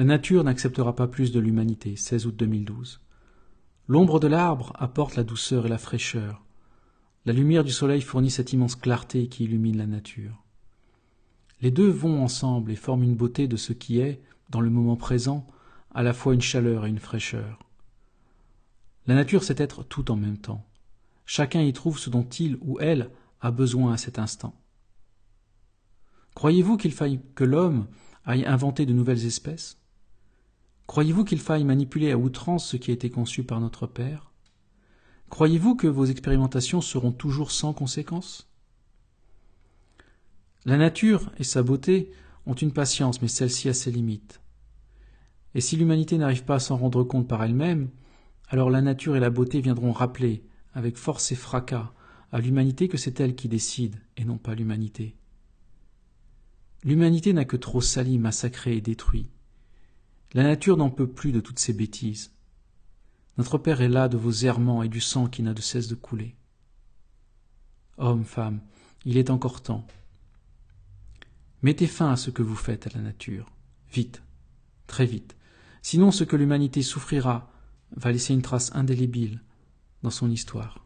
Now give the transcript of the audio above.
La nature n'acceptera pas plus de l'humanité. 16 août 2012. L'ombre de l'arbre apporte la douceur et la fraîcheur. La lumière du soleil fournit cette immense clarté qui illumine la nature. Les deux vont ensemble et forment une beauté de ce qui est, dans le moment présent, à la fois une chaleur et une fraîcheur. La nature sait être tout en même temps. Chacun y trouve ce dont il ou elle a besoin à cet instant. Croyez-vous qu'il faille que l'homme aille inventer de nouvelles espèces? Croyez-vous qu'il faille manipuler à outrance ce qui a été conçu par notre Père? Croyez-vous que vos expérimentations seront toujours sans conséquence? La nature et sa beauté ont une patience, mais celle-ci a ses limites. Et si l'humanité n'arrive pas à s'en rendre compte par elle-même, alors la nature et la beauté viendront rappeler, avec force et fracas, à l'humanité que c'est elle qui décide, et non pas l'humanité. L'humanité n'a que trop sali, massacré et détruit. La nature n'en peut plus de toutes ces bêtises. Notre Père est là de vos errements et du sang qui n'a de cesse de couler. Hommes, femmes, il est encore temps. Mettez fin à ce que vous faites à la nature. Vite, très vite. Sinon ce que l'humanité souffrira va laisser une trace indélébile dans son histoire.